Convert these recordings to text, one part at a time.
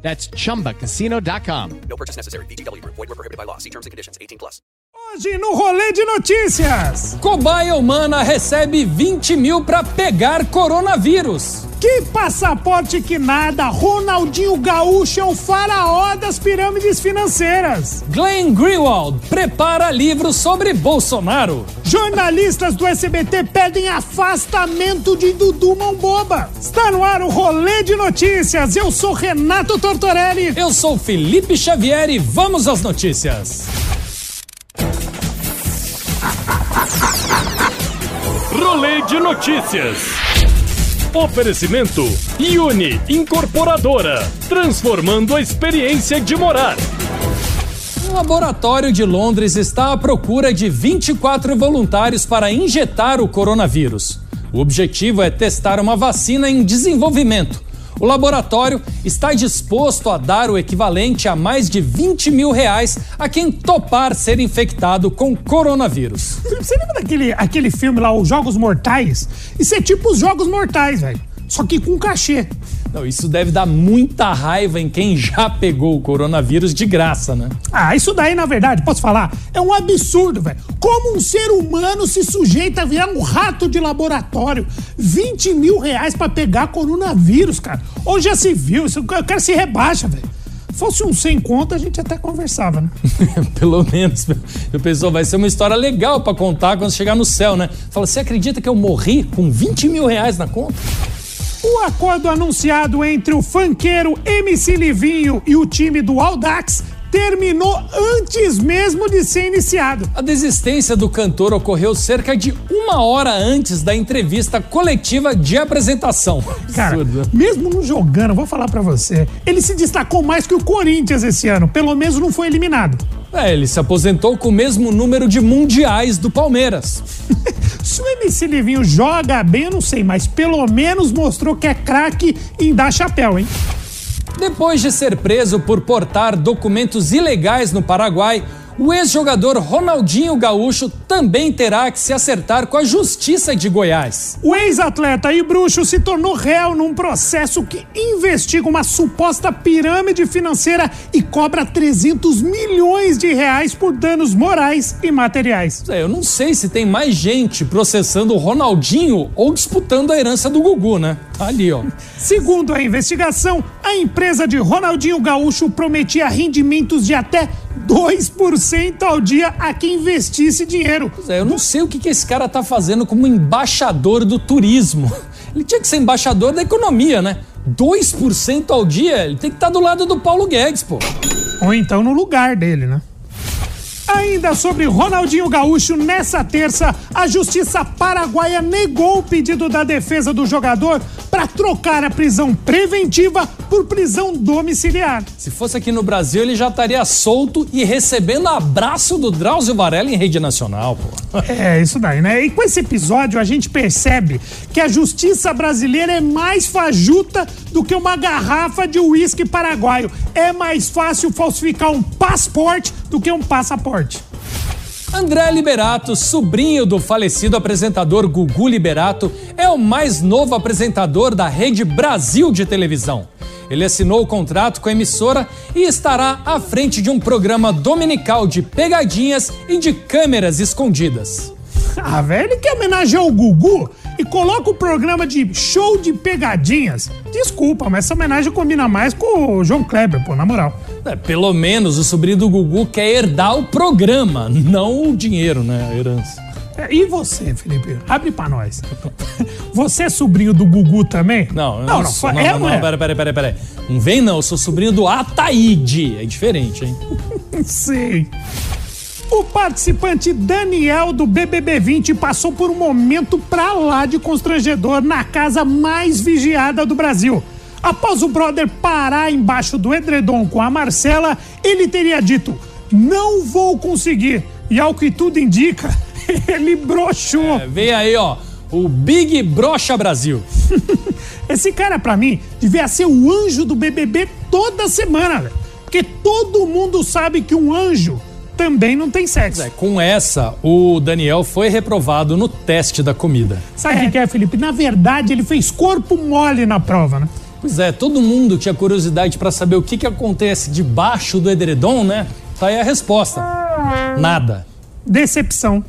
That's chumbacasino.com. No purchase necessary. VGW Group. Void were prohibited by law. See terms and conditions. 18 plus. Hoje no Rolê de Notícias. Cobaia humana recebe 20 mil para pegar coronavírus. Que passaporte que nada! Ronaldinho Gaúcho é o faraó das pirâmides financeiras. Glenn Greenwald prepara livro sobre Bolsonaro. Jornalistas do SBT pedem afastamento de Dudu Mãoboba. Está no ar o Rolê de Notícias. Eu sou Renato Tortorelli. Eu sou Felipe Xavier e vamos às notícias. Rolê de notícias. Oferecimento Uni Incorporadora, transformando a experiência de morar. Um laboratório de Londres está à procura de 24 voluntários para injetar o coronavírus. O objetivo é testar uma vacina em desenvolvimento. O laboratório está disposto a dar o equivalente a mais de 20 mil reais a quem topar ser infectado com coronavírus. Você lembra daquele aquele filme lá, Os Jogos Mortais? Isso é tipo os Jogos Mortais, velho. Só que com cachê. Não, isso deve dar muita raiva em quem já pegou o coronavírus de graça, né? Ah, isso daí, na verdade, posso falar? É um absurdo, velho. Como um ser humano se sujeita a virar um rato de laboratório? 20 mil reais pra pegar coronavírus, cara. Ou já se viu, isso, o cara se rebaixa, velho. Fosse um sem conta, a gente até conversava, né? Pelo menos. Eu pensou, vai ser uma história legal pra contar quando chegar no céu, né? Fala, você acredita que eu morri com 20 mil reais na conta? O acordo anunciado entre o fanqueiro MC Livinho e o time do Audax terminou antes mesmo de ser iniciado. A desistência do cantor ocorreu cerca de uma hora antes da entrevista coletiva de apresentação. Cara, Absurdo. mesmo não jogando, vou falar pra você, ele se destacou mais que o Corinthians esse ano, pelo menos não foi eliminado. É, ele se aposentou com o mesmo número de mundiais do Palmeiras. Se o MC Livinho joga bem, eu não sei, mas pelo menos mostrou que é craque em dar chapéu, hein? Depois de ser preso por portar documentos ilegais no Paraguai, o ex-jogador Ronaldinho Gaúcho também terá que se acertar com a Justiça de Goiás. O ex-atleta e bruxo se tornou réu num processo que investiga uma suposta pirâmide financeira e cobra 300 milhões de reais por danos morais e materiais. É, Eu não sei se tem mais gente processando o Ronaldinho ou disputando a herança do Gugu, né? Tá ali, ó. Segundo a investigação, a empresa de Ronaldinho Gaúcho prometia rendimentos de até 2% ao dia a quem investisse dinheiro. É, Eu não sei o que, que esse cara tá fazendo como embaixador do turismo. Ele tinha que ser embaixador da economia, né? 2% ao dia, ele tem que estar do lado do Paulo Guedes, pô. Ou então no lugar dele, né? Ainda sobre Ronaldinho Gaúcho, nessa terça, a justiça paraguaia negou o pedido da defesa do jogador para trocar a prisão preventiva por prisão domiciliar. Se fosse aqui no Brasil, ele já estaria solto e recebendo abraço do Drauzio Varela em rede nacional, pô. É, isso daí, né? E com esse episódio a gente percebe que a justiça brasileira é mais fajuta do que uma garrafa de uísque paraguaio. É mais fácil falsificar um passaporte do que um passaporte. André Liberato, sobrinho do falecido apresentador Gugu Liberato, é o mais novo apresentador da Rede Brasil de televisão. Ele assinou o contrato com a emissora e estará à frente de um programa dominical de pegadinhas e de câmeras escondidas. Ah, velho, ele quer homenagear o Gugu e coloca o programa de show de pegadinhas. Desculpa, mas essa homenagem combina mais com o João Kleber, pô, na moral. É, pelo menos o sobrinho do Gugu quer herdar o programa, não o dinheiro, né? A herança. É, E você, Felipe? Abre pra nós. Você é sobrinho do Gugu também? Não, eu não, não, não. sou, é, não, não, não, não, é? pera, pera. Não vem não, eu sou sobrinho do Ataíde. É diferente, hein? Sei. O participante Daniel do BBB 20 passou por um momento pra lá de constrangedor na casa mais vigiada do Brasil. Após o brother parar embaixo do edredom com a Marcela, ele teria dito: não vou conseguir. E ao que tudo indica, ele broxou. É, vem aí, ó, o Big Brocha Brasil. Esse cara, pra mim, devia ser o anjo do BBB toda semana, velho. Porque todo mundo sabe que um anjo também não tem sexo. É, com essa, o Daniel foi reprovado no teste da comida. Sabe o é. que, é, Felipe? Na verdade, ele fez corpo mole na prova, né? Pois é, todo mundo tinha curiosidade para saber o que, que acontece debaixo do edredom, né? Tá aí a resposta. Nada. Decepção.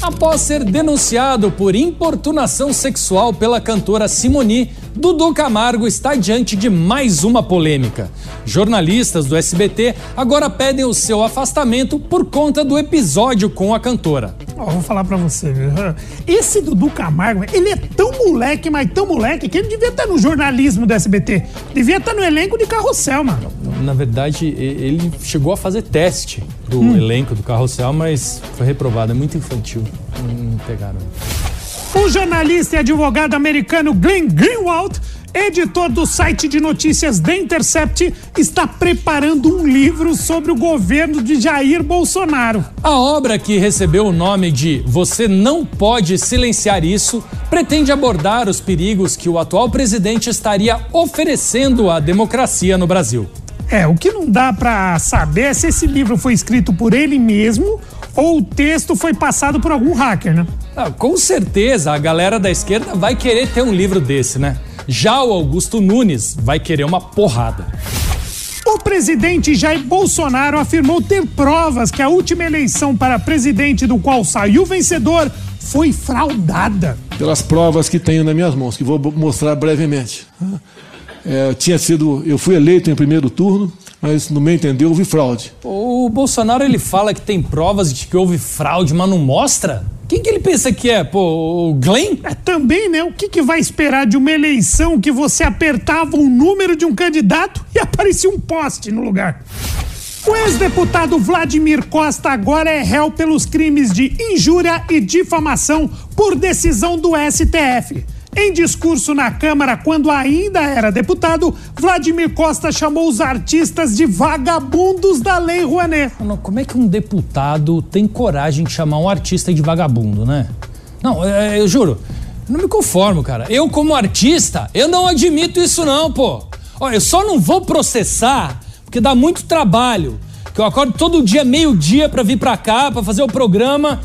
Após ser denunciado por importunação sexual pela cantora Simoni, Dudu Camargo está diante de mais uma polêmica. Jornalistas do SBT agora pedem o seu afastamento por conta do episódio com a cantora. Oh, vou falar para você, viu? Esse Dudu Camargo, ele é tão moleque, mas tão moleque, que ele devia estar no jornalismo do SBT. Devia estar no elenco de carrossel, mano. Na verdade, ele chegou a fazer teste do hum. elenco do carrossel, mas foi reprovado. É muito infantil. Não pegaram. O jornalista e advogado americano Glenn Greenwald editor do site de notícias The Intercept, está preparando um livro sobre o governo de Jair Bolsonaro. A obra, que recebeu o nome de Você Não Pode Silenciar Isso, pretende abordar os perigos que o atual presidente estaria oferecendo à democracia no Brasil. É, o que não dá para saber é se esse livro foi escrito por ele mesmo ou o texto foi passado por algum hacker, né? Ah, com certeza a galera da esquerda vai querer ter um livro desse, né? Já o Augusto Nunes vai querer uma porrada. O presidente Jair Bolsonaro afirmou ter provas que a última eleição para presidente do qual saiu vencedor foi fraudada. Pelas provas que tenho nas minhas mãos, que vou mostrar brevemente. É, tinha sido, eu fui eleito em primeiro turno, mas no meu entender houve fraude. O Bolsonaro ele fala que tem provas de que houve fraude, mas não mostra? Quem que ele pensa que é? Pô, o Glenn? É, também, né? O que, que vai esperar de uma eleição que você apertava o número de um candidato e aparecia um poste no lugar? O ex-deputado Vladimir Costa agora é réu pelos crimes de injúria e difamação por decisão do STF. Em discurso na Câmara, quando ainda era deputado, Vladimir Costa chamou os artistas de vagabundos da Lei Rouanet. Como é que um deputado tem coragem de chamar um artista de vagabundo, né? Não, é, é, eu juro, não me conformo, cara. Eu, como artista, eu não admito isso, não, pô. Olha, eu só não vou processar porque dá muito trabalho. Que eu acordo todo dia, meio-dia, para vir pra cá, para fazer o programa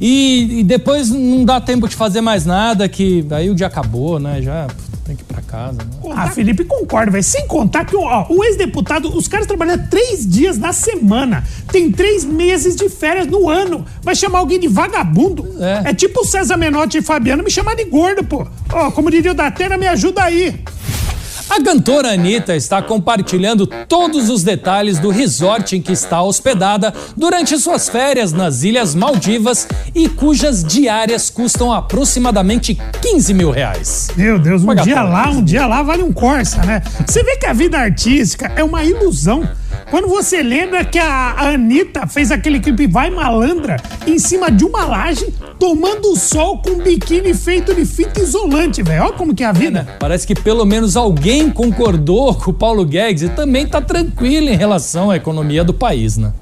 e, e, depois não dá tempo de fazer mais nada, que aí o dia acabou, né? Já tem que ir pra casa. Né? Ah, Felipe, concordo, velho. Sem contar que ó, o ex-deputado, os caras trabalham três dias na semana. Tem três meses de férias no ano. Vai chamar alguém de vagabundo? É, é tipo o César Menotti e Fabiano me chamar de gordo, pô. Ó, como diria o Datena, me ajuda aí. A cantora Anitta está compartilhando todos os detalhes do resort em que está hospedada durante suas férias nas Ilhas Maldivas e cujas diárias custam aproximadamente 15 mil reais. Meu Deus, um dia lá, um dia lá vale um Corsa, né? Você vê que a vida artística é uma ilusão. Quando você lembra que a Anitta fez aquele clipe Vai Malandra em cima de uma laje, tomando sol com um biquíni feito de fita isolante, velho. Olha como que é a vida. É, Parece que pelo menos alguém concordou com o Paulo Guedes e também tá tranquilo em relação à economia do país, né?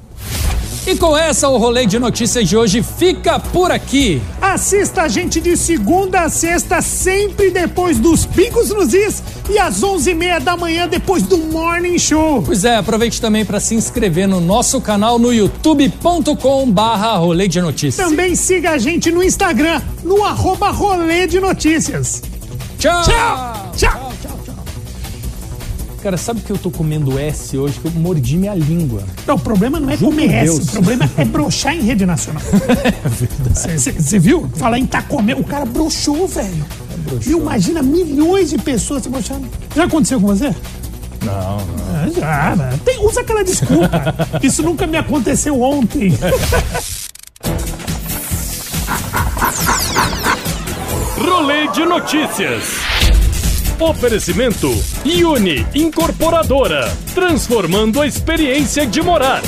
E com essa, o rolê de notícias de hoje fica por aqui. Assista a gente de segunda a sexta, sempre depois dos Pingos nos Is e às onze e meia da manhã depois do Morning Show. Pois é, aproveite também para se inscrever no nosso canal no youtube.com barra rolê de notícias. Também siga a gente no Instagram, no arroba rolê de notícias. Tchau! Tchau! Tchau! Cara, sabe que eu tô comendo S hoje? Que eu mordi minha língua. Não, o problema não é Juro comer S, o problema é broxar em rede nacional. é verdade. Você viu? Falar em tá comendo. O cara broxou, velho. É imagina milhões de pessoas se broxando. Já aconteceu com você? Não, não. É, já, né? Tem, usa aquela desculpa. Isso nunca me aconteceu ontem. Rolê de notícias. Oferecimento Uni Incorporadora, transformando a experiência de morar.